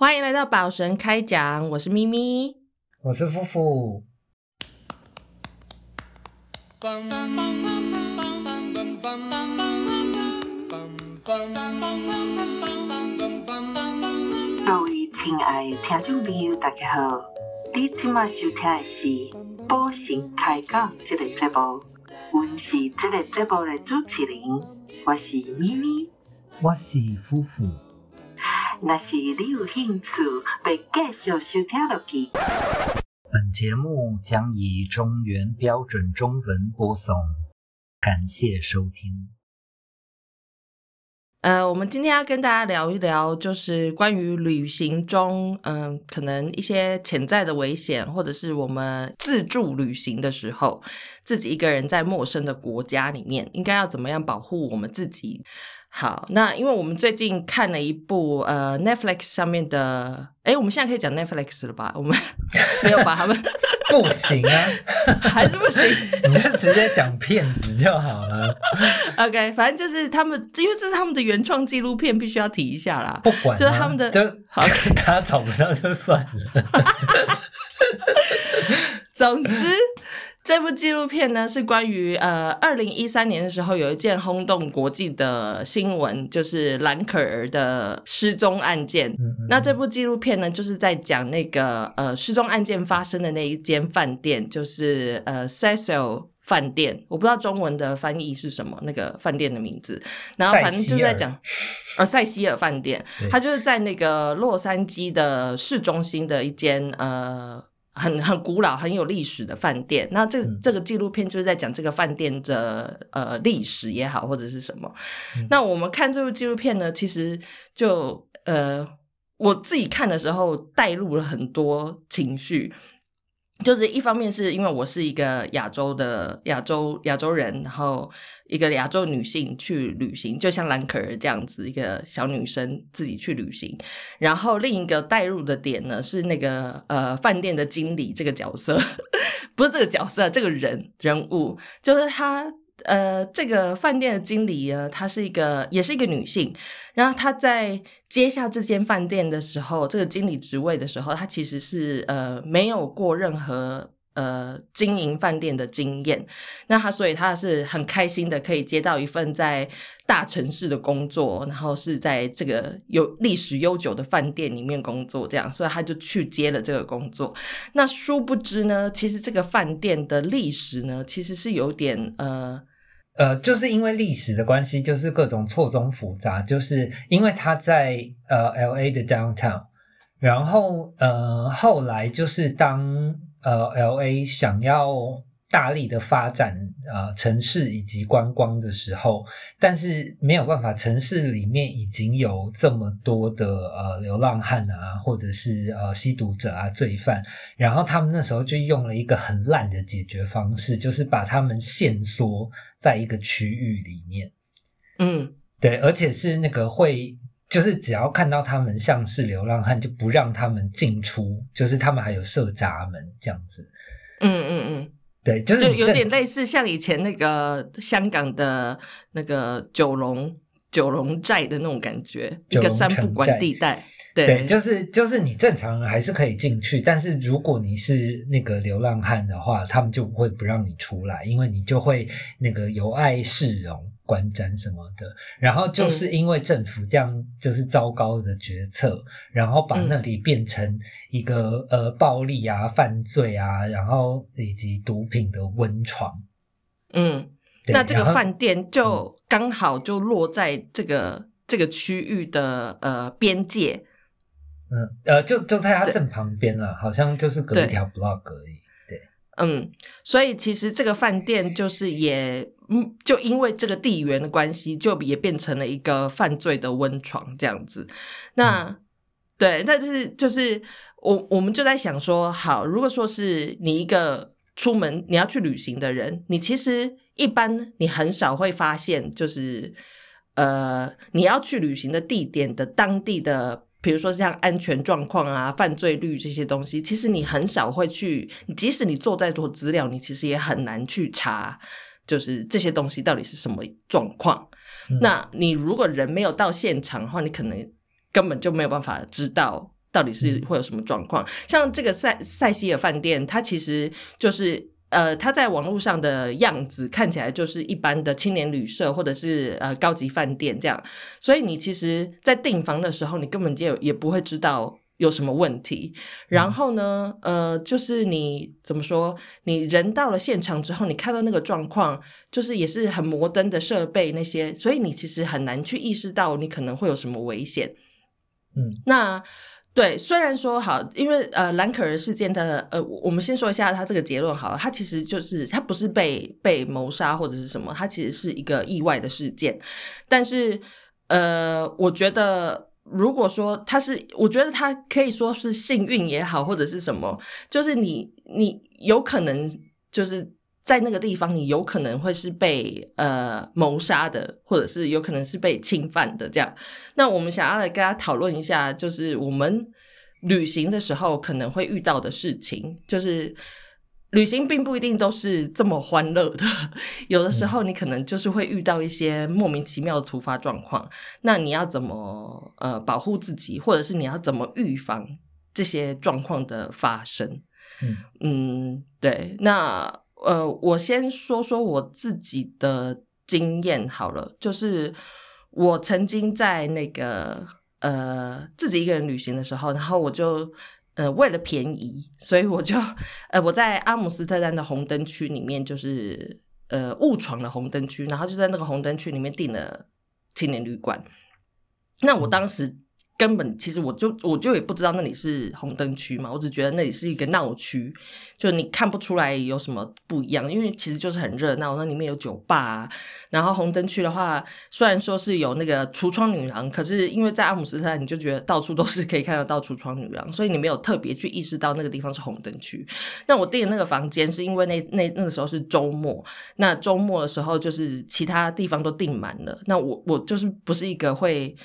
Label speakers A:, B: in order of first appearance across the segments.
A: 欢迎来到宝神开讲，我是咪咪。
B: 我是夫妇。
C: 各位亲爱的听众朋友，大家好！你今麦收听的是《宝神开讲》这个节目，我是这个节目的主持人，我是咪咪。
B: 我是夫妇。
C: 若是你有兴趣，要继续收听落去。
B: 本节目将以中原标准中文播送，感谢收听。
A: 呃，我们今天要跟大家聊一聊，就是关于旅行中，嗯、可能一些潜在的危险，或者是我们自助旅行的时候，自己一个人在陌生的国家里面，应该要怎么样保护我们自己。好，那因为我们最近看了一部呃 Netflix 上面的，诶，我们现在可以讲 Netflix 了吧？我们 没有把他们
B: 不行啊，
A: 还是不行。
B: 你就直接讲骗子就好了。
A: OK，反正就是他们，因为这是他们的原创纪录片，必须要提一下啦。
B: 不管啊、
A: 就是他们的
B: 就
A: 好
B: 他找不到就算了。
A: 总之，这部纪录片呢是关于呃，二零一三年的时候有一件轰动国际的新闻，就是兰可儿的失踪案件。
B: 嗯嗯
A: 那这部纪录片呢，就是在讲那个呃失踪案件发生的那一间饭店，就是呃 Cecil 饭店，我不知道中文的翻译是什么，那个饭店的名字。然后反正就是在讲呃塞西尔饭店，它就是在那个洛杉矶的市中心的一间呃。很很古老、很有历史的饭店。那这
B: 嗯
A: 这个纪录片就是在讲这个饭店的呃历史也好，或者是什么。
B: 嗯
A: 那我们看这部纪录片呢，其实就呃我自己看的时候带入了很多情绪。就是一方面是因为我是一个亚洲的亚洲亚洲人，然后一个亚洲女性去旅行，就像兰可儿这样子一个小女生自己去旅行。然后另一个带入的点呢是那个呃饭店的经理这个角色，不是这个角色，这个人人物就是他。呃，这个饭店的经理呢，她是一个，也是一个女性。然后她在接下这间饭店的时候，这个经理职位的时候，她其实是呃没有过任何呃经营饭店的经验。那他所以他是很开心的，可以接到一份在大城市的工作，然后是在这个有历史悠久的饭店里面工作，这样，所以他就去接了这个工作。那殊不知呢，其实这个饭店的历史呢，其实是有点呃。
B: 呃，就是因为历史的关系，就是各种错综复杂。就是因为他在呃 L A 的 downtown，然后呃后来就是当呃 L A 想要大力的发展呃城市以及观光的时候，但是没有办法，城市里面已经有这么多的呃流浪汉啊，或者是呃吸毒者啊、罪犯，然后他们那时候就用了一个很烂的解决方式，就是把他们限缩在一个区域里面。
A: 嗯，
B: 对，而且是那个会，就是只要看到他们像是流浪汉，就不让他们进出，就是他们还有设闸门这样子。
A: 嗯嗯嗯，
B: 对，就是
A: 就有点类似像以前那个香港的那个九龙九龙寨的那种感觉，一个三不管地带。
B: 对，
A: 对，
B: 就是就是你正常人还是可以进去，但是如果你是那个流浪汉的话，他们就不会不让你出来，因为你就会那个有碍市容、观瞻什么的。然后
A: 嗯
B: 就是因为政府这样就是糟糕的决策，然后把那里变成一个、呃暴力啊、犯罪啊，然后以及毒品的温床。
A: 嗯，那这个饭店就刚好就落在这个这个区域的呃边界。
B: 嗯呃，就就在它正旁边了，好像就是隔一条 block 而已。
A: 嗯，所以其实这个饭店就是也，嗯，就因为这个地缘的关系，就也变成了一个犯罪的温床这样子。那、对，但是就是我我们就在想说，好，如果说是你一个出门你要去旅行的人，你其实一般你很少会发现，就是呃，你要去旅行的地点的当地的。比如说像安全状况啊、犯罪率这些东西，其实你很少会去，即使你做再多资料，你其实也很难去查，就是这些东西到底是什么状况。
B: 嗯
A: 那你如果人没有到现场的话，你可能根本就没有办法知道到到底是会有什么状况。像这个塞塞西尔饭店，它其实就是。呃，它在网络上的样子看起来就是一般的青年旅社或者是呃高级饭店这样，所以你其实，在订房的时候，你根本就也不会知道有什么问题。然后呢，呃，就是你怎么说，你人到了现场之后，你看到那个状况，就是也是很摩登的设备那些，所以你其实很难去意识到你可能会有什么危险。
B: 嗯，
A: 那。对，虽然说好，因为呃，兰可儿事件的呃，我们先说一下他这个结论好了，他其实就是他不是被被谋杀或者是什么，他其实是一个意外的事件。但是呃，我觉得如果说他是，我觉得他可以说是幸运也好，或者是什么，就是你你有可能就是。在那个地方，你有可能会是被呃谋杀的，或者是有可能是被侵犯的。这样，那我们想要来跟大家讨论一下，就是我们旅行的时候可能会遇到的事情。就是旅行并不一定都是这么欢乐的，有的时候你可能就是会遇到一些莫名其妙的突发状况。那你要怎么呃保护自己，或者是你要怎么预防这些状况的发生？
B: 嗯
A: 嗯，对，那。呃，我先说说我自己的经验好了，就是我曾经在那个呃自己一个人旅行的时候，然后我就呃为了便宜，所以我就呃我在阿姆斯特丹的红灯区里面，就是呃误闯了红灯区，然后就在那个红灯区里面订了青年旅馆。那我当时。根本其实我就我就也不知道那里是红灯区嘛，我只觉得那里是一个闹区，就你看不出来有什么不一样，因为其实就是很热闹，那里面有酒吧。然后红灯区的话，虽然说是有那个橱窗女郎，可是因为在阿姆斯特丹，你就觉得到处都是可以看得到橱窗女郎，所以你没有特别去意识到那个地方是红灯区。那我订的那个房间是因为那那那个时候是周末，那周末的时候就是其他地方都订满了，那我我就是不是一个会。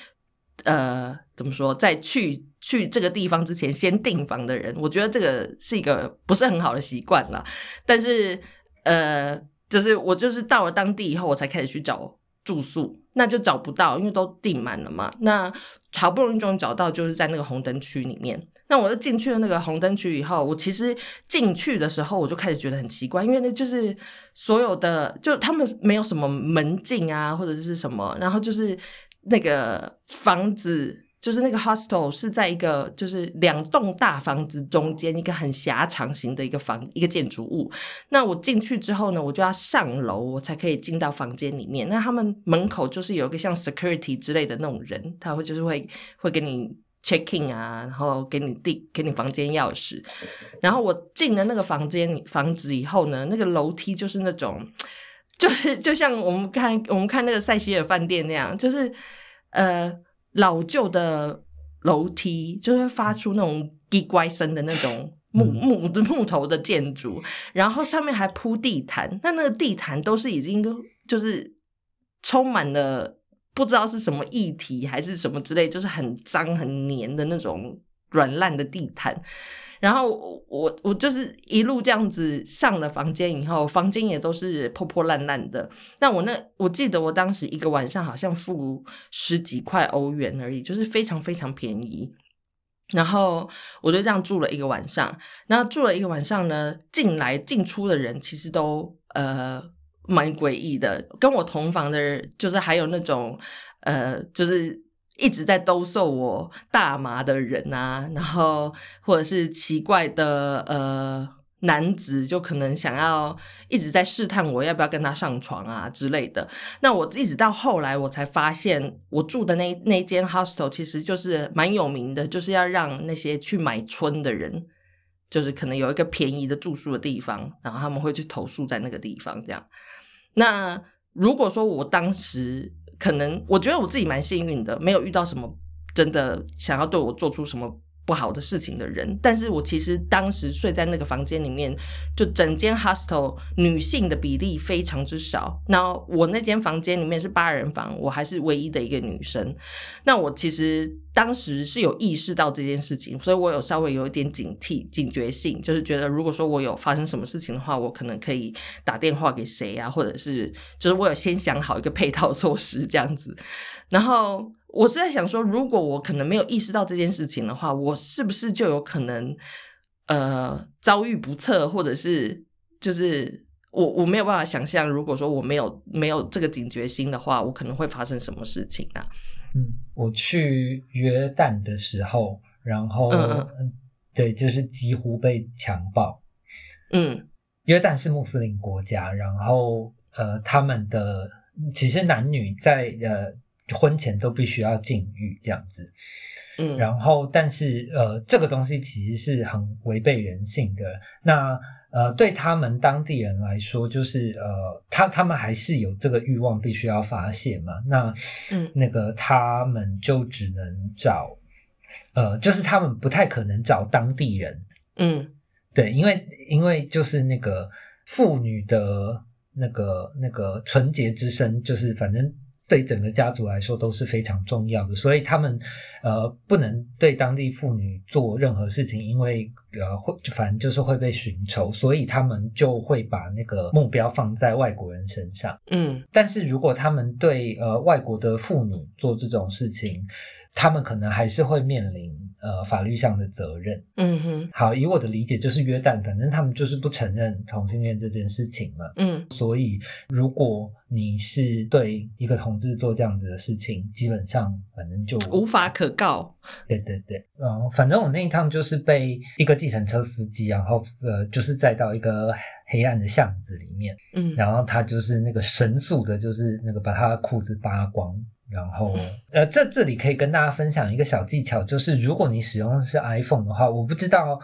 A: 呃，怎么说，在去去这个地方之前先订房的人，我觉得这个是一个不是很好的习惯了。但是，呃，就是我就是到了当地以后，我才开始去找住宿，那就找不到，因为都订满了嘛。那好不容易终于找到，就是在那个红灯区里面。那我就进去了那个红灯区以后，我其实进去的时候，我就开始觉得很奇怪，因为那就是所有的，就他们没有什么门禁啊，或者是什么，然后就是。那个房子就是那个 hostel 是在一个就是两栋大房子中间一个很狭长型的一个房一个建筑物。那我进去之后呢，我就要上楼，我才可以进到房间里面。那他们门口就是有一个像 security 之类的那种人，他会就是会会给你 check in 啊，然后给你递给你房间钥匙。然后我进了那个房间房子以后呢，那个楼梯就是那种。就是就像我们看我们看那个塞西尔饭店那样，就是呃老旧的楼梯，就会发出那种滴乖声的那种木木木头的建筑，然后上面还铺地毯，那那个地毯都是已经都就是充满了不知道是什么液体还是什么之类，就是很脏很黏的那种软烂的地毯。然后我我就是一路这样子上了房间以后，房间也都是破破烂烂的。那我那我记得我当时一个晚上好像付十几块欧元而已，就是非常非常便宜。然后我就这样住了一个晚上。然后住了一个晚上呢，进来进出的人其实都呃蛮诡异的。跟我同房的人，就是还有那种呃就是。一直在兜售我大麻的人啊，然后或者是奇怪的呃男子，就可能想要一直在试探我要不要跟他上床啊之类的。那我一直到后来我才发现，我住的那那间 hostel 其实就是蛮有名的，就是要让那些去买春的人，就是可能有一个便宜的住宿的地方，然后他们会去投诉在那个地方这样。那如果说我当时。可能我觉得我自己蛮幸运的，没有遇到什么真的想要对我做出什么不好的事情的人。但是我其实当时睡在那个房间里面，就整间 hostel 女性的比例非常之少。那我那间房间里面是八人房，我还是唯一的一个女生。那我其实。当时是有意识到这件事情，所以我有稍微有一点警惕、警觉性，就是觉得如果说我有发生什么事情的话，我可能可以打电话给谁啊，或者是就是我有先想好一个配套措施这样子。然后我是在想说，如果我可能没有意识到这件事情的话，我是不是就有可能呃遭遇不测，或者是就是我我没有办法想象，如果说我没有没有这个警觉心的话，我可能会发生什么事情啊？
B: 嗯，我去约旦的时候，然后对，就是几乎被强暴。
A: 嗯
B: 约旦是穆斯林国家，然后呃，他们的其实男女在呃婚前都必须要禁欲这样子。
A: 嗯，
B: 然后，但是呃，这个东西其实是很违背人性的。那呃，对他们当地人来说，就是呃，他他们还是有这个欲望，必须要发泄嘛。那
A: 嗯
B: 那个他们就只能找呃，就是他们不太可能找当地人，
A: 嗯
B: 对，因为因为就是那个妇女的那个那个纯洁之身，就是反正对整个家族来说都是非常重要的，所以他们呃不能对当地妇女做任何事情，因为呃会反正就是会被寻仇，所以他们就会把那个目标放在外国人身上。
A: 嗯
B: 但是如果他们对呃外国的妇女做这种事情，他们可能还是会面临呃法律上的责任。
A: 嗯哼
B: 好，以我的理解就是约旦，反正他们就是不承认同性恋这件事情嘛。
A: 嗯
B: 所以，如果你是对一个同志做这样子的事情，基本上反正就
A: 无法可告。
B: 对对对，嗯，反正我那一趟就是被一个计程车司机，然后呃，就是载到一个黑暗的巷子里面，
A: 嗯
B: 然后他就是那个神速的，就是那个把他的裤子扒光。然后，呃，这这里可以跟大家分享一个小技巧，就是如果你使用的是 iPhone 的话，我不知道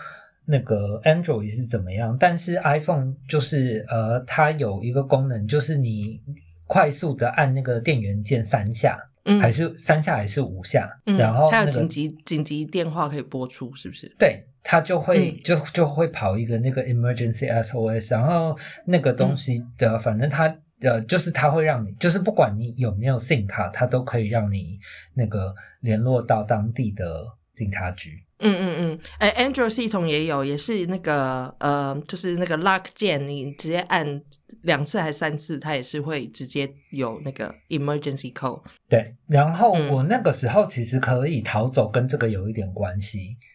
B: 那个 Android 是怎么样，但是 iPhone 就是呃，它有一个功能，就是你快速的按那个电源键三下，
A: 嗯，
B: 还是三下还是五下，
A: 嗯
B: 然后
A: 还有
B: 那个
A: 紧急紧急电话可以拨出，是不是？
B: 对，它就会、
A: 嗯
B: 就就会跑一个那个 emergency SOS，然后那个东西的，反正它呃，就是它会让你，就是不管你有没有 SIM 卡，它都可以让你那个联络到当地的警察局。
A: 嗯嗯嗯，哎，Android 系统也有，也是那个呃，就是那个 lock 键，你直接按两次还是三次，它也是会直接有那个 emergency code。
B: 对，然后
A: 嗯
B: 我那个时候其实可以逃走，跟这个有一点关系。
A: 嗯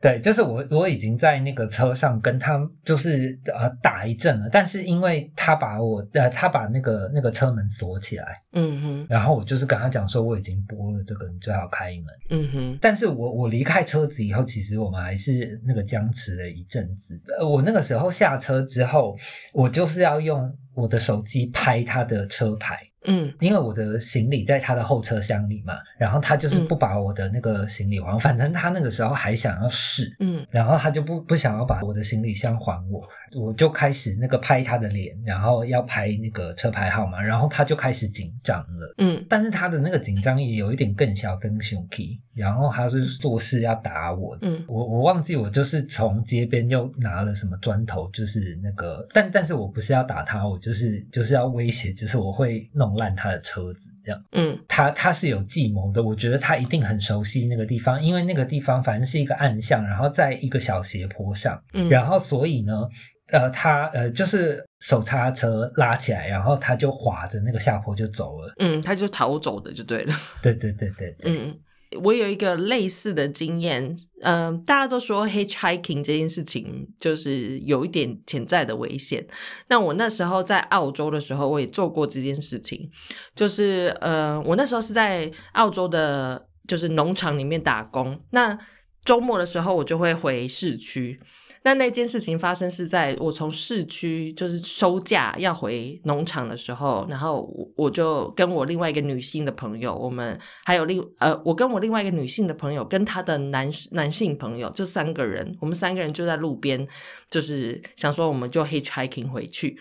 B: 对，就是我我已经在那个车上跟他就是呃打一阵了，但是因为他把我呃他把那个那个车门锁起来，
A: 嗯哼
B: 然后我就是跟他讲说我已经拨了这个，你最好开门。
A: 嗯哼
B: 但是我我离开车子以后，其实我们还是那个僵持了一阵子。呃，我那个时候下车之后，我就是要用我的手机拍他的车牌，
A: 嗯。
B: 因为我的行李在他的后车厢里嘛，然后他就是不把我的那个行李还，反正他那个时候还想要试。
A: 嗯。
B: 然后他就不不想要把我的行李箱还我，我就开始那个拍他的脸，然后要拍那个车牌号码，然后他就开始紧张了。
A: 嗯。
B: 但是他的那个紧张也有一点更小更凶气，然后他是做事要打我，
A: 嗯。
B: 我我忘记我就是从街边又拿了什么砖头，就是那个，但但是我不是要打他，我就是就是要威胁，就是我会弄烂他的车子这样。
A: 嗯
B: 他他是有计谋的，我觉得他一定很熟悉那个地方，因为那个地方反正是一个暗巷，然后在一个小斜坡上，
A: 嗯，
B: 然后所以呢，呃，他呃就是手刹车拉起来，然后他就滑着那个下坡就走了。
A: 嗯，他就逃走的就对了。
B: 对对对对对，
A: 嗯，我有一个类似的经验，嗯、大家都说 hiking 这件事情就是有一点潜在的危险。那我那时候在澳洲的时候，我也做过这件事情，就是呃，我那时候是在澳洲的，就是农场里面打工。那周末的时候，我就会回市区。那那件事情发生是在我从市区就是收假要回农场的时候，然后我我就跟我另外一个女性的朋友，我们还有另呃，我跟我另外一个女性的朋友跟她的男男性朋友，就三个人，我们三个人就在路边，就是想说我们就 hitchhiking 回去，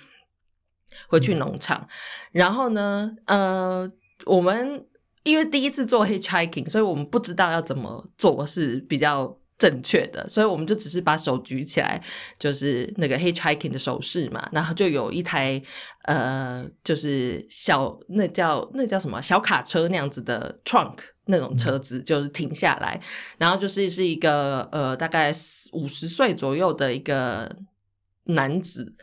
A: 回去农场，然后呢，呃，我们因为第一次做 hitchhiking，所以我们不知道要怎么做是比较正确的，所以我们就只是把手举起来，就是那个 hitchhiking 的手势嘛，然后就有一台呃，就是小那叫那叫什么小卡车那样子的 trunk 那种车子，就是停下来，然后就是是一个呃大概五十岁左右的一个男子。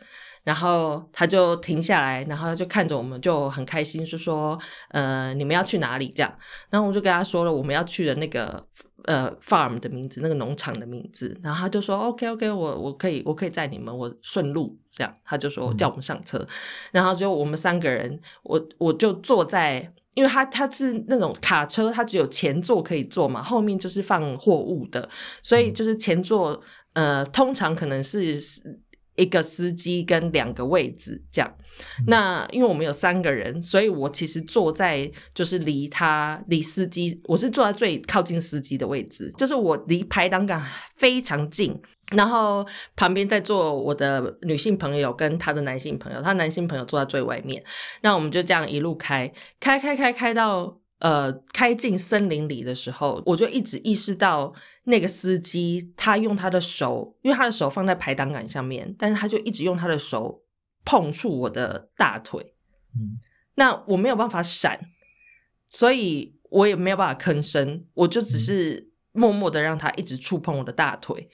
A: 然后他就停下来，然后他就看着我们，就很开心，就说：“呃，你们要去哪里？”这样，然后我就跟他说了我们要去的那个呃 farm 的名字，那个农场的名字。然后他就说：“OK OK，我我可以我可以载你们，我顺路。”这样，他就说叫我们上车，然后就我们三个人，我我就坐在。因为它它是那种卡车，它只有前座可以坐嘛，后面就是放货物的，所以就是前座呃，通常可能是一个司机跟两个位置这样。那因为我们有三个人，所以我其实坐在就是离他离司机，我是坐在最靠近司机的位置，就是我离排挡杆非常近。然后旁边在坐我的女性朋友跟她的男性朋友，她男性朋友坐在最外面。那我们就这样一路开，开开开开到呃开进森林里的时候，我就一直意识到那个司机他用他的手，因为他的手放在排挡杆上面，但是他就一直用他的手碰触我的大腿。嗯，那我没有办法闪，所以我也没有办法吭声，我就只是默默的让他一直触碰我的大腿。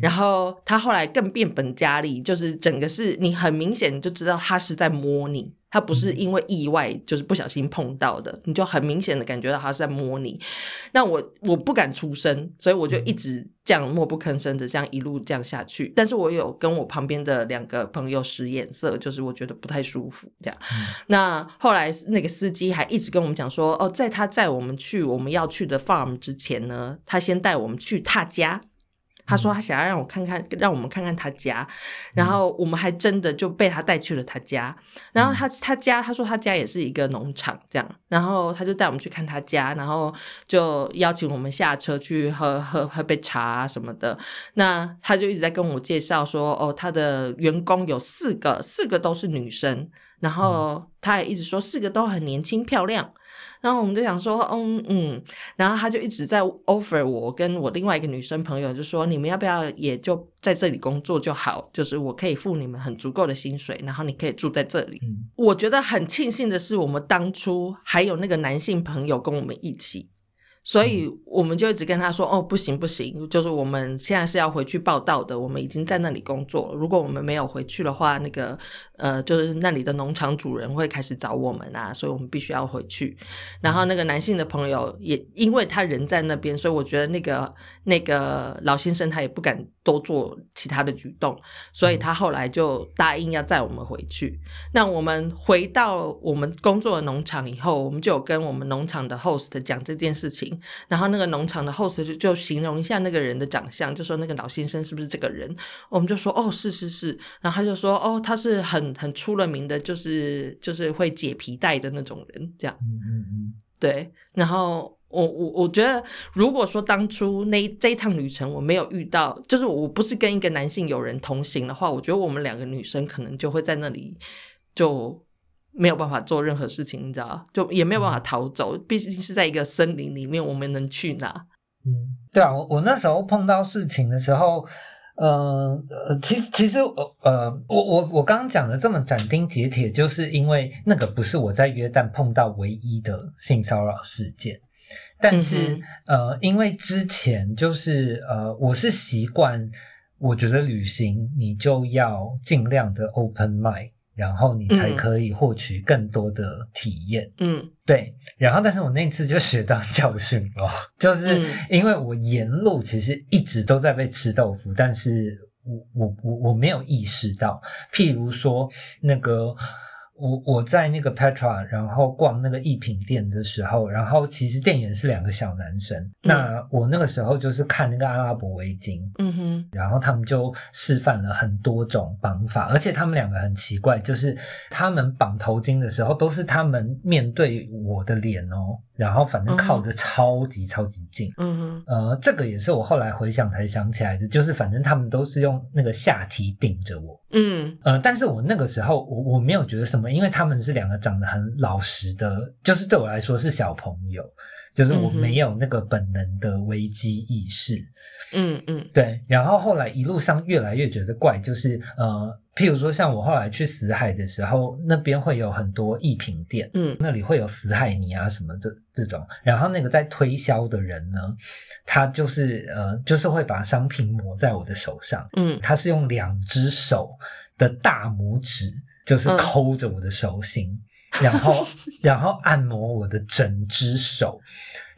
A: 然后他后来更变本加厉，就是整个是你很明显就知道他是在摸你，他不是因为意外就是不小心碰到的，你就很明显的感觉到他是在摸你。那我我不敢出声，所以我就一直这样默不吭声的这样一路这样下去。但是我有跟我旁边的两个朋友使眼色，就是我觉得不太舒服这样。那后来那个司机还一直跟我们讲说，哦，在他载我们去我们要去的 farm 之前呢，他先带我们去他家。他说他想要让我看看，让我们看看他家，然后我们还真的就被他带去了他家。然后他他家，他说他家也是一个农场这样，然后他就带我们去看他家，然后就邀请我们下车去喝喝喝杯茶什么的。那他就一直在跟我介绍说，哦，他的员工有四个，四个都是女生，然后他也一直说四个都很年轻漂亮。然后我们就想说，嗯嗯，然后他就一直在 offer 我跟我另外一个女生朋友，就说你们要不要也就在这里工作就好，就是我可以付你们很足够的薪水，然后你可以住在这里。我觉得很庆幸的是，我们当初还有那个男性朋友跟我们一起。所以我们就一直跟他说：“哦，不行不行，就是我们现在是要回去报道的，我们已经在那里工作了。如果我们没有回去的话，那个呃，就是那里的农场主人会开始找我们啊，所以我们必须要回去。然后那个男性的朋友也因为他人在那边，所以我觉得那个那个老先生他也不敢多做其他的举动，所以他后来就答应要载我们回去。那我们回到我们工作的农场以后，我们就有跟我们农场的 host 讲这件事情。”然后那个农场的 host 就就形容一下那个人的长相，就说那个老先生是不是这个人？我们就说哦，是是是。然后他就说哦，他是很很出了名的，就是就是会解皮带的那种人，这样。嗯嗯嗯。对。然后我我我觉得，如果说当初那这一趟旅程我没有遇到，就是我不是跟一个男性友人同行的话，我觉得我们两个女生可能就会在那里就。没有办法做任何事情，你知道就也没有办法逃走，毕竟是在一个森林里面，我们能去哪？
B: 嗯，对啊，我我那时候碰到事情的时候，呃呃，其实其实呃，我我我刚刚讲的这么斩钉截铁，就是因为那个不是我在约旦碰到唯一的性骚扰事件，但是呃，因为之前就是呃，我是习惯，我觉得旅行你就要尽量的 open mind。然后你才可以获取更多的体验。嗯，对。然后，但是我那次就学到教训了，就是因为我沿路其实一直都在被吃豆腐，但是我我我我没有意识到，譬如说那个。我我在那个 Petra，然后逛那个艺品店的时候，然后其实店员是两个小男生。那我那个时候就是看那个阿拉伯围巾，嗯哼，然后他们就示范了很多种绑法，而且他们两个很奇怪，就是他们绑头巾的时候都是他们面对我的脸哦。然后反正靠的超级超级近，嗯哼，呃，这个也是我后来回想才想起来的，就是反正他们都是用那个下体顶着我，嗯，呃，但是我那个时候我我没有觉得什么，因为他们是两个长得很老实的，就是对我来说是小朋友，就是我没有那个本能的危机意识，嗯嗯，对，然后后来一路上越来越觉得怪，就是呃。譬如说，像我后来去死海的时候，那边会有很多艺品店，嗯，那里会有死海泥啊什么的这种。然后那个在推销的人呢，他就是呃，就是会把商品抹在我的手上，嗯，他是用两只手的大拇指就是
A: 嗯。
B: 抠着我的手心，然后 然后按摩我的整只手，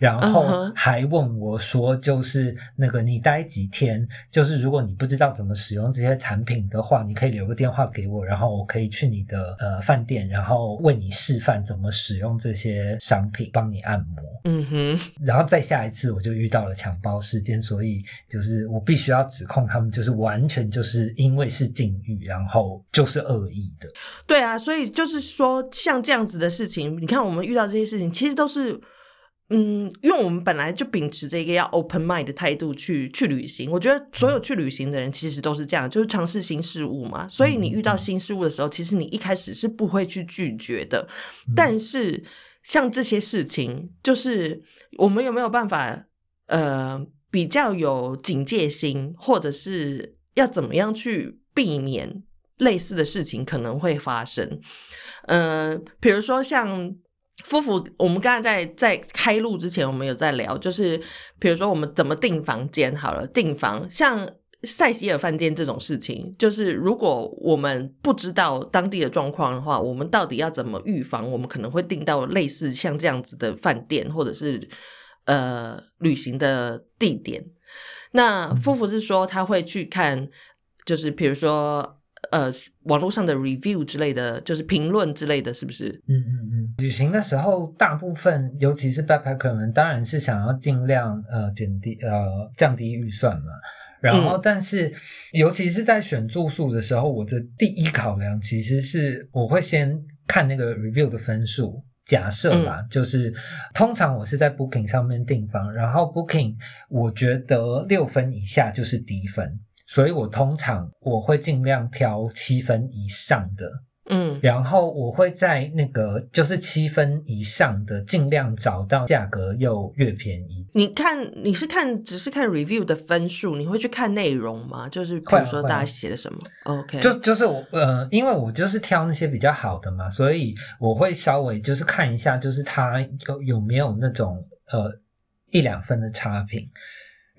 B: 然后还问我说，就是那个你待几天？就是如果你不知道怎么使用这些产品的话，你可以留个电话给我，然后我可以去你的呃饭店，然后为你示范怎么使用这些商品，帮你按摩。
A: 嗯哼，
B: 然后再下一次我就遇到了强暴事件，所以就是我必须要指控他们，就是完全就是因为是禁欲，然后就是恶意的。
A: 对啊，所以就是说，像这样子的事情，你看我们遇到这些事情，其实都是。嗯，因为我们本来就秉持着一个要 open mind 的态度去去旅行，我觉得所有去旅行的人其实都是这样，就是尝试新事物嘛。所以你遇到新事物的时候，其实你一开始是不会去拒绝的。但是像这些事情，就是我们有没有办法呃比较有警戒心，或者是要怎么样去避免类似的事情可能会发生？呃，比如说像。夫妇，我们刚才在在开录之前，我们有在聊，就是比如说我们怎么订房间好了，订房像塞西尔饭店这种事情，就是如果我们不知道当地的状况的话，我们到底要怎么预防？我们可能会订到类似像这样子的饭店，或者是呃旅行的地点。那夫妇是说他会去看，就是比如说呃网络上的 review 之类的，就是评论之类的，是不是？
B: 嗯嗯嗯，旅行的时候，大部分尤其是 backpacker 们，当然是想要尽量呃减低呃降低预算嘛。然后，
A: 嗯
B: 但是尤其是在选住宿的时候，我的第一考量其实是我会先看那个 review 的分数。假设啦，就是通常我是在 Booking 上面订房，然后 Booking 我觉得六分以下就是低分，所以我通常我会尽量挑七分以上的
A: 嗯
B: 然后我会在那个就是七分以上的，尽量找到价格又越便宜。
A: 你看，你是看只是看 review 的分数，你会去看内容吗？就是比如说大家写了什么？OK，
B: 就就是我呃，因为我就是挑那些比较好的嘛，所以我会稍微就是看一下，就是它有有没有那种呃一两分的差评，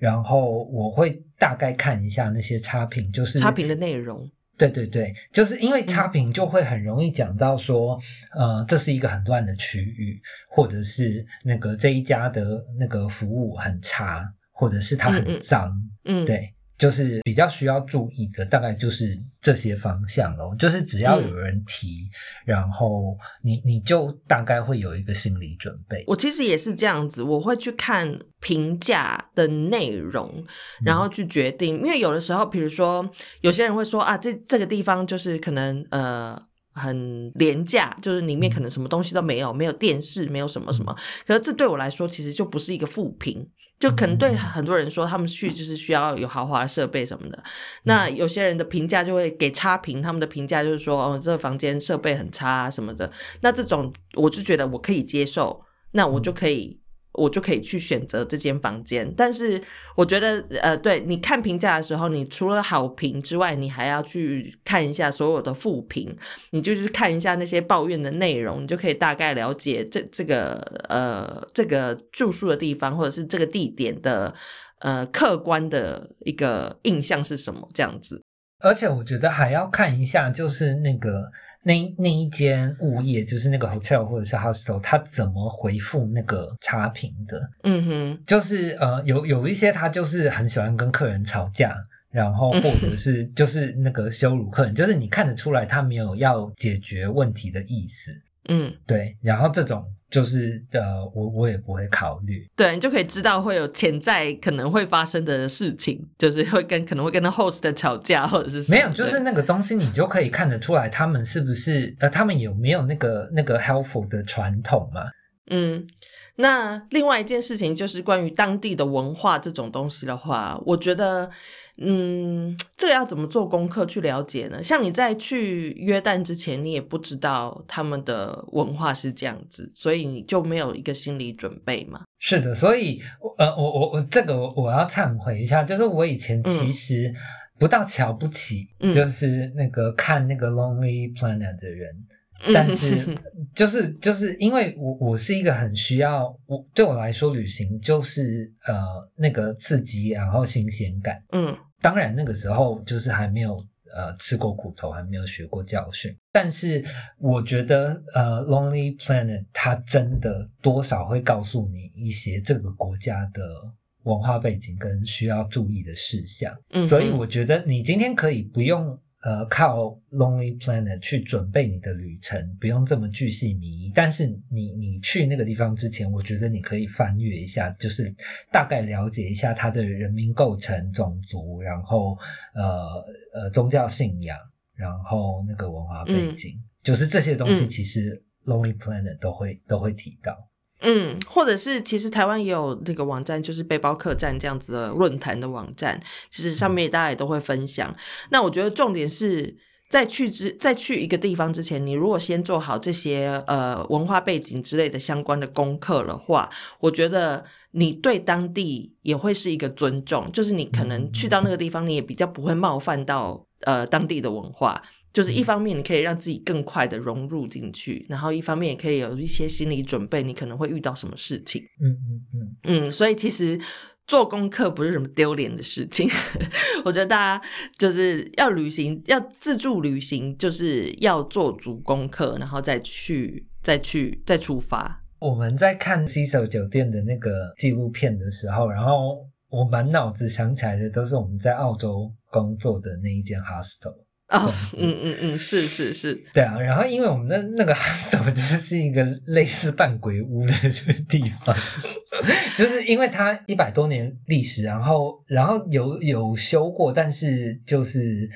B: 然后我会大概看一下那些差评，就是
A: 差评的内容。
B: 对对对，就是因为
A: 嗯。
B: 差评就会很容易讲到说，呃，这是一个很乱的区域，或者是那个这一家的那个服务很差，或者是它很脏，
A: 嗯，，
B: 对，就是比较需要注意的，大概就是这些方向咯。就是只要
A: 嗯
B: 有人提，然后你你就大概会有一个心理准备。
A: 我其实也是这样子，我会去看评价的内容，然后去决定。因为有的时候，比如说有些人会说啊，这这个地方就是可能呃。很廉价，就是里面可能什么东西都没有，没有电视，没有什么什么。可是这对我来说，其实就不是一个负评，就可能对很多人说，他们去就是需要有豪华设备什么的。那有些人的评价就会给差评，他们的评价就是说，哦，这个房间设备很差啊什么的。那这种我就觉得我可以接受，那我就可以。我就可以去选择这间房间，但是我觉得，呃，对，你看评价的时候，你除了好评之外，你还要去看一下所有的负评，你就是看一下那些抱怨的内容，你就可以大概了解这这个呃这个住宿的地方或者是这个地点的呃客观的一个印象是什么，这样子。
B: 而且我觉得还要看一下，就是那个那那一间物业，就是那个 hotel 或者是 hostel，他怎么回复那个差评的？
A: 嗯哼，
B: 就是呃，有有一些他就是很喜欢跟客人吵架，然后或者是 就是那个羞辱客人，就是你看得出来他没有要解决问题的意思，
A: 嗯，
B: 对。然后这种就是呃，我我也不会考虑。
A: 对你就可以知道会有潜在可能会发生的事情，就是会跟可能会跟那 host 吵架，或者是
B: 没有，就是那个东西，你就可以看得出来，他们是不是呃，他们有没有那个那个 helpful 的传统嘛？
A: 嗯，那另外一件事情就是关于当地的文化这种东西的话，我觉得，嗯，这个要怎么做功课去了解呢？像你在去约旦之前，你也不知道他们的文化是这样子，所以你就没有一个心理准备嘛。
B: 是的，所以呃，我我我这个我我要忏悔一下，就是我以前其实不到瞧不起，
A: 嗯
B: 就是那个看那个 Lonely Planet 的人。
A: 嗯
B: 但是就是就是因为我我是一个很需要我对我来说旅行就是呃那个刺激然后新鲜感，
A: 嗯
B: 当然那个时候就是还没有呃吃过苦头，还没有学过教训。但是我觉得呃，Lonely Planet 它真的多少会告诉你一些这个国家的文化背景跟需要注意的事项。
A: 嗯
B: 所以我觉得你今天可以不用呃靠 Lonely Planet 去准备你的旅程，不用这么巨细靡遗。但是你你去那个地方之前，我觉得你可以翻阅一下，就是大概了解一下它的人民构成、种族，然后呃呃宗教信仰，然后那个文化背景，就是这些东西，
A: 嗯
B: 其实 Lonely Planet 都会都会提到。
A: 嗯，或者是其实台湾也有那个网站，就是背包客栈这样子的论坛的网站，其实上面大家也都会分享。那我觉得重点是在去之在去一个地方之前，你如果先做好这些呃文化背景之类的相关的功课的话，我觉得你对当地也会是一个尊重，就是你可能去到那个地方，你也比较不会冒犯到呃当地的文化。就是一方面你可以让自己更快的融入进去，然后一方面也可以有一些心理准备，你可能会遇到什么事情。
B: 嗯嗯嗯，
A: 嗯，所以其实做功课不是什么丢脸的事情。我觉得大家就是要旅行，要自助旅行，就是要做足功课，然后再去，再去，再出发。
B: 我们在看 Cecil 酒店的那个纪录片的时候，然后我满脑子想起来的都是我们在澳洲工作的那一间 hostel。
A: 哦，嗯嗯嗯，是是是，
B: 对啊，然后因为我们的那个 hostel 就是一个类似半鬼屋的地方，就是因为它一百多年历史，然后然后有有修过，但是就是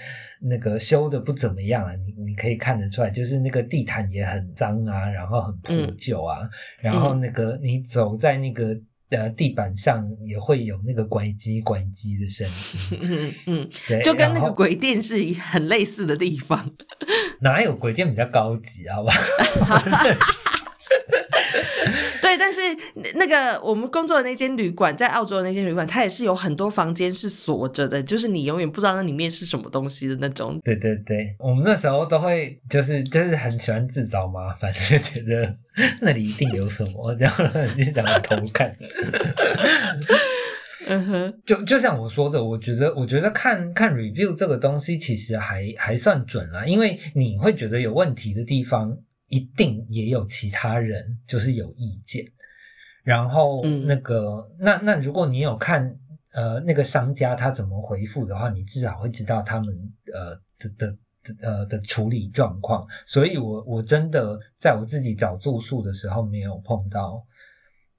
B: 那个修的不怎么样啊，你你可以看得出来，就是那个地毯也很脏啊，然后很破旧啊，然后那个你走在那个。呃，地板上也会有那个拐机拐机的声音，
A: 嗯嗯，
B: 对，
A: 就跟那个鬼店是很类似的地方。
B: 哪有鬼店比较高级，好吧？
A: 对，但是那个我们工作的那间旅馆，在澳洲的那间旅馆，它也是有很多房间是锁着的，就是你永远不知道那里面是什么东西的那种。
B: 对对对，我们那时候都会就是就是很喜欢自找麻烦，就觉得那里一定有什么，然后就想要偷看。
A: 嗯哼，
B: 就就像我说的，我觉得我觉得看看 review 这个东西其实还还算准啦，因为你会觉得有问题的地方，一定也有其他人就是有意见。然后
A: 嗯
B: 那个、那那如果你有看呃那个商家他怎么回复的话，你至少会知道他们呃的的的呃的处理状况。所以我我真的在我自己找住宿的时候没有碰到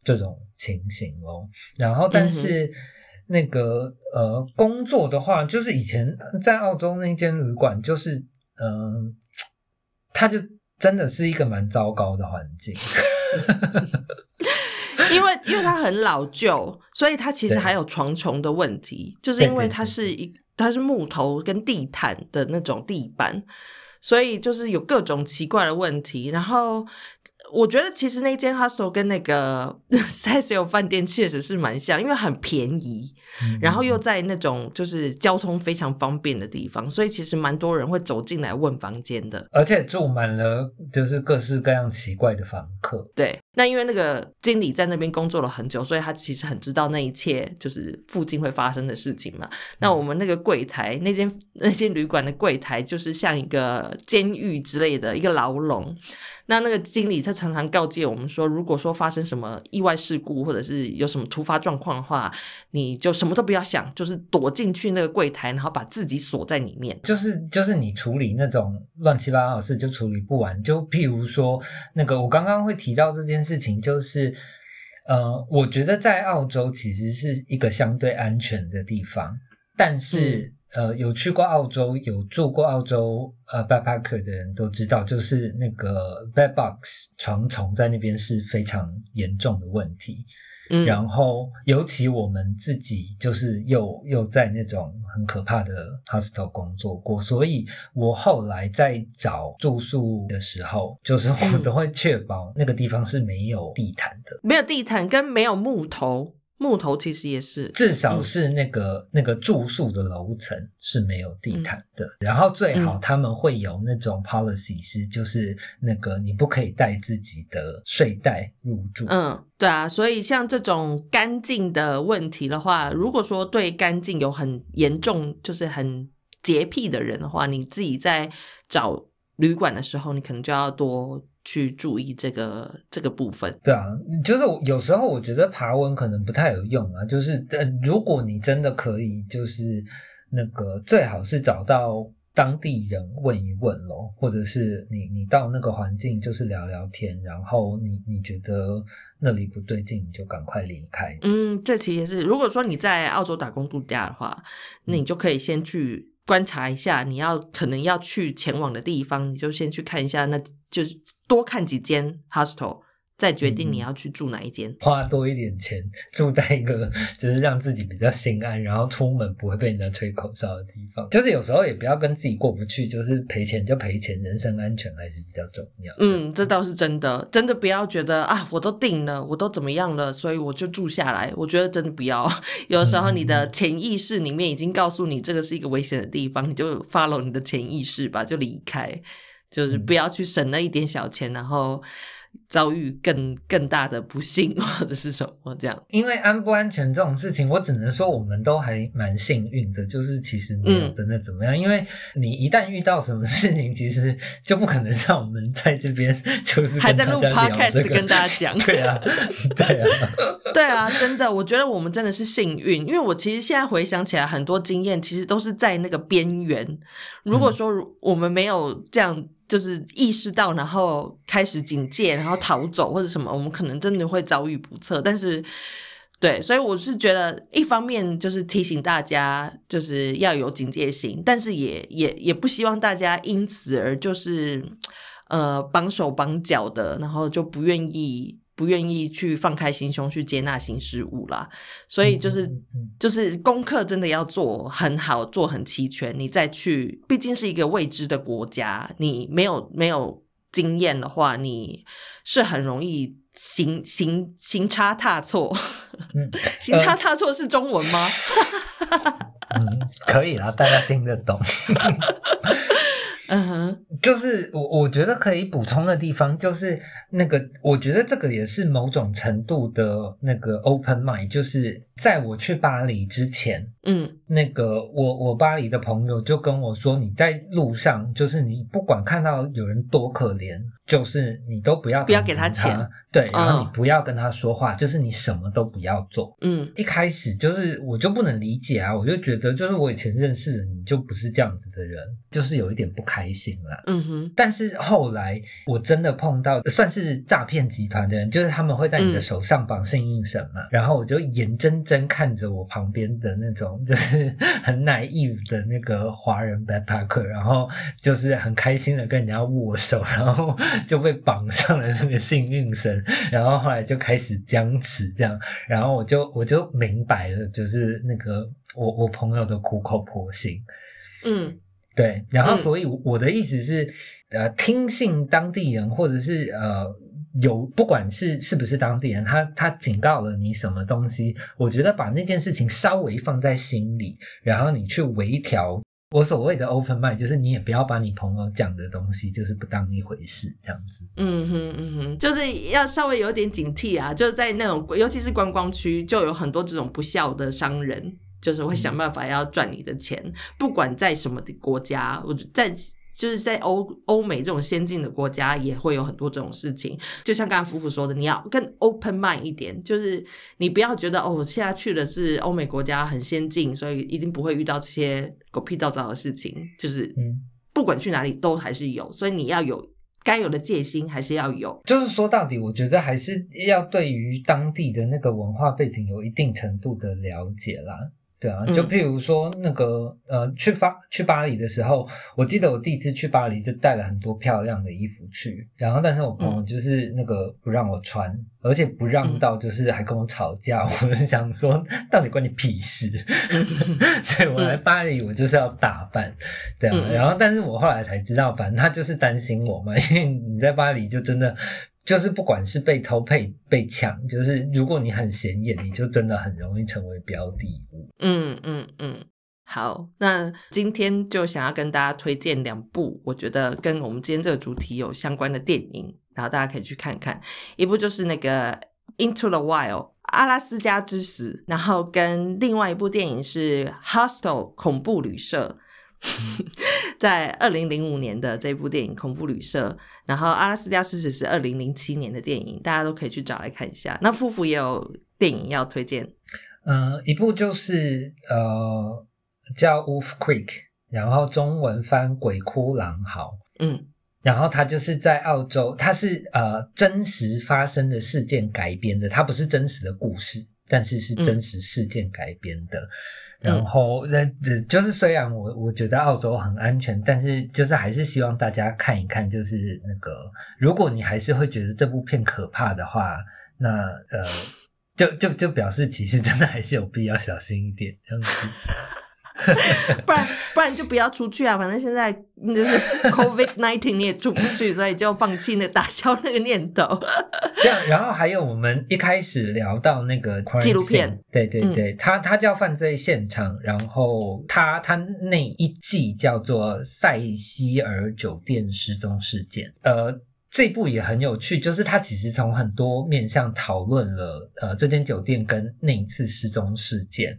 B: 这种情形哦。然后但是。那个呃，工作的话，就是以前在澳洲那间旅馆，就是嗯、呃，它就真的是一个蛮糟糕的环境。
A: 因为因为它很老旧，所以它其实
B: 对
A: 还有床虫的问题，就是因为它是一它是木头跟地毯的那种地板，所以就是有各种奇怪的问题。然后我觉得其实那间 hostel 跟那个 s a s i o 饭店确实是蛮像，因为很便宜，
B: 嗯
A: 然后又在那种就是交通非常方便的地方，所以其实蛮多人会走进来问房间的。
B: 而且住满了就是各式各样奇怪的房客。
A: 对，那因为那个经理在那边工作了很久，所以他其实很知道那一切就是附近会发生的事情嘛。那我们那个柜台，那间那间旅馆的柜台，就是像一个监狱之类的一个牢笼。那那个经理他常常告诫我们说，如果说发生什么意外事故，或者是有什么突发状况的话，你就什么都不要想，就是躲进去那个柜台，然后把自己锁在里面。
B: 就是就是你处理那种乱七八糟的事就处理不完，就譬如说那个我刚刚会提到这件事情，就是呃，我觉得在澳洲其实是一个相对安全的地方，但是、呃，有去过澳洲、有住过澳洲呃 backpacker 的人都知道，就是那个 bed bugs 床虫在那边是非常严重的问题。
A: 嗯，
B: 然后，尤其我们自己就是又又在那种很可怕的 hostel 工作过，所以我后来在找住宿的时候，就是我
A: 嗯
B: 都会确保那个地方是没有地毯的，
A: 没有地毯跟没有木头，木头其实也是
B: 至少是那个、那个住宿的楼层是没有地毯的。然后最好
A: 嗯
B: 他们会有那种 policy 是，就是那个你不可以带自己的睡袋入住。
A: 嗯，对啊，所以像这种干净的问题的话，如果说对干净有很严重，就是很洁癖的人的话，你自己在找旅馆的时候，你可能就要多去注意这个这个部分。
B: 对啊，就是有时候我觉得爬文可能不太有用啊，就是呃，如果你真的可以，就是那个最好是找到当地人问一问咯，或者是你你到那个环境就是聊聊天，然后你你觉得那里不对劲，你就赶快离开。
A: 嗯，这其实是如果说你在澳洲打工度假的话，那你就可以先去观察一下，你要可能要去前往的地方，你就先去看一下，那就是多看几间 hostel，再决定你要去住哪一间。
B: 花多一点钱住在一个就是让自己比较心安，然后出门不会被人家吹口哨的地方。就是有时候也不要跟自己过不去，就是赔钱就赔钱，人身安全还是比较重要。
A: 嗯，这倒是真的，真的不要觉得啊，我都定了，我都怎么样了，所以我就住下来。我觉得真的不要，有时候你的潜意识里面已经告诉你这个是一个危险的地方，你就 follow 你的潜意识吧，就离开，就是不要去省那一点小钱，然后遭遇更更大的不幸或者是什么这样。
B: 因为安不安全这种事情，我只能说我们都还蛮幸运的，就是其实没有
A: 嗯
B: 真的怎么样。因为你一旦遇到什么事情，其实就不可能像我们在这边就是
A: 还在录 podcast
B: 这个
A: 跟大家讲
B: 对啊，对啊，
A: 对啊，真的，我觉得我们真的是幸运，因为我其实现在回想起来，很多经验其实都是在那个边缘。如果说我们没有这样，就是意识到，然后开始警戒，然后逃走或者什么，我们可能真的会遭遇不测。但是，对，所以我是觉得，一方面就是提醒大家，就是要有警戒心，但是也也也不希望大家因此而就是呃绑手绑脚的，然后就不愿意不愿意去放开心胸去接纳新事物啦。所以就是、
B: 嗯嗯嗯
A: 就是功课真的要做很好，做很齐全，你再去，毕竟是一个未知的国家，你没有没有经验的话，你是很容易。行行行差踏错，
B: 嗯
A: 行差踏错是中文吗？
B: 嗯，可以啦，大家听得懂。
A: 嗯哼，
B: 就是我我觉得可以补充的地方，就是那个，我觉得这个也是某种程度的那个 open mind，就是在我去巴黎之前，
A: 嗯。
B: 那个我我巴黎的朋友就跟我说，你在路上，就是你不管看到有人多可怜，就是你都不要
A: 不要给他钱，
B: 对，然后你
A: 嗯
B: 不要跟他说话，就是你什么都不要做。
A: 嗯
B: 一开始就是我就不能理解啊，我就觉得就是我以前认识的你就不是这样子的人，就是有一点不开心啦。
A: 嗯哼，
B: 但是后来我真的碰到算是诈骗集团的人，就是他们会在你的
A: 嗯
B: 手上绑幸运绳嘛，然后我就眼睁睁看着我旁边的那种就是 很 naive 的那个华人 backpacker，然后就是很开心的跟人家握手，然后就被绑上了那个幸运绳，然后后来就开始僵持这样，然后我就我就明白了，就是那个我我朋友的苦口婆心。
A: 嗯
B: 对，然后
A: 嗯
B: 所以我的意思是，呃，听信当地人，或者是呃，有不管是是不是当地人，他他警告了你什么东西，我觉得把那件事情稍微放在心里，然后你去微调。我所谓的 open mind，就是你也不要把你朋友讲的东西，就是不当一回事，这样子。
A: 嗯哼嗯哼，就是要稍微有点警惕啊，就是在那种尤其是观光区，就有很多这种不孝的商人，就是会想办法要赚你的钱，不管在什么的国家，我在。就是在欧欧美这种先进的国家，也会有很多这种事情。就像刚刚夫妇说的，你要更 open mind 一点，就是你不要觉得哦，我现在去的是欧美国家很先进，所以一定不会遇到这些狗屁倒灶的事情。就是
B: 嗯，
A: 不管去哪里都还是有，所以你要有该有的戒心，还是要有。
B: 就是说到底，我觉得还是要对于当地的那个文化背景有一定程度的了解啦。对啊，
A: 嗯
B: 就譬如说那个呃，去巴去巴黎的时候，我记得我第一次去巴黎就带了很多漂亮的衣服去，然后但是我朋友就是那个不让我穿，而且不让到就是还跟我吵架，我就想说到底关你屁事？所以我来巴黎我就是要打扮，对啊，然后但是我后来才知道，反正他就是担心我嘛，因为你在巴黎就真的。就是不管是被偷被被抢，就是如果你很显眼，你就真的很容易成为标的物。
A: 嗯嗯嗯，好，那今天就想要跟大家推荐两部，我觉得跟我们今天这个主题有相关的电影，然后大家可以去看看。一部就是那个《Into the Wild》阿拉斯加之死，然后跟另外一部电影是《Hostel》恐怖旅社。在二零零五年的这部电影《恐怖旅社》，然后《阿拉斯加狮子》是二零零七年的电影，大家都可以去找来看一下。那夫妇也有电影要推荐，
B: 嗯，一部就是呃叫《Wolf Creek》，然后中文翻《鬼哭狼嚎》。
A: 嗯
B: 然后它就是在澳洲，它是呃真实发生的事件改编的，它不是真实的故事，但是是真实事件改编的。然后那、呃就是虽然我我觉得澳洲很安全，但是就是还是希望大家看一看，就是那个如果你还是会觉得这部片可怕的话，那呃就就就表示其实真的还是有必要小心一点这样子。
A: 不然不然就不要出去啊！反正现在就是 COVID nineteen 你也出不去，所以就放弃那打消那个念头。
B: 这样，然后还有我们一开始聊到那个
A: 纪录片
B: 对对对，它它叫犯罪现场，然后它它那一季叫做塞西尔酒店失踪事件，呃。这部也很有趣，就是它其实从很多面向讨论了，呃，这间酒店跟那一次失踪事件，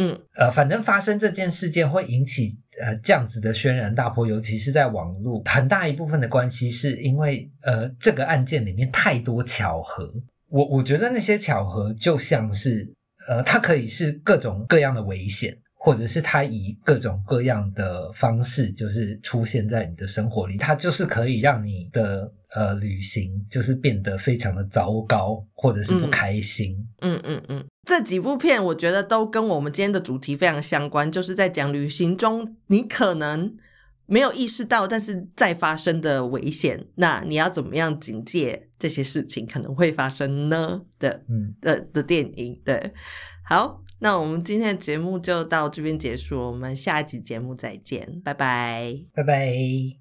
A: 嗯
B: 呃，反正发生这件事件会引起呃这样子的轩然大波，尤其是在网络，很大一部分的关系是因为呃这个案件里面太多巧合。我我觉得那些巧合就像是呃，它可以是各种各样的危险，或者是它以各种各样的方式就是出现在你的生活里，它就是可以让你的呃旅行就是变得非常的糟糕，或者是不开心。
A: 嗯嗯嗯，这几部片我觉得都跟我们今天的主题非常相关，就是在讲旅行中你可能没有意识到，但是在发生的危险，那你要怎么样警戒这些事情可能会发生呢？的
B: 嗯，
A: 的的电影，对，好，那我们今天的节目就到这边结束，我们下一集节目再见，拜拜。
B: 拜拜。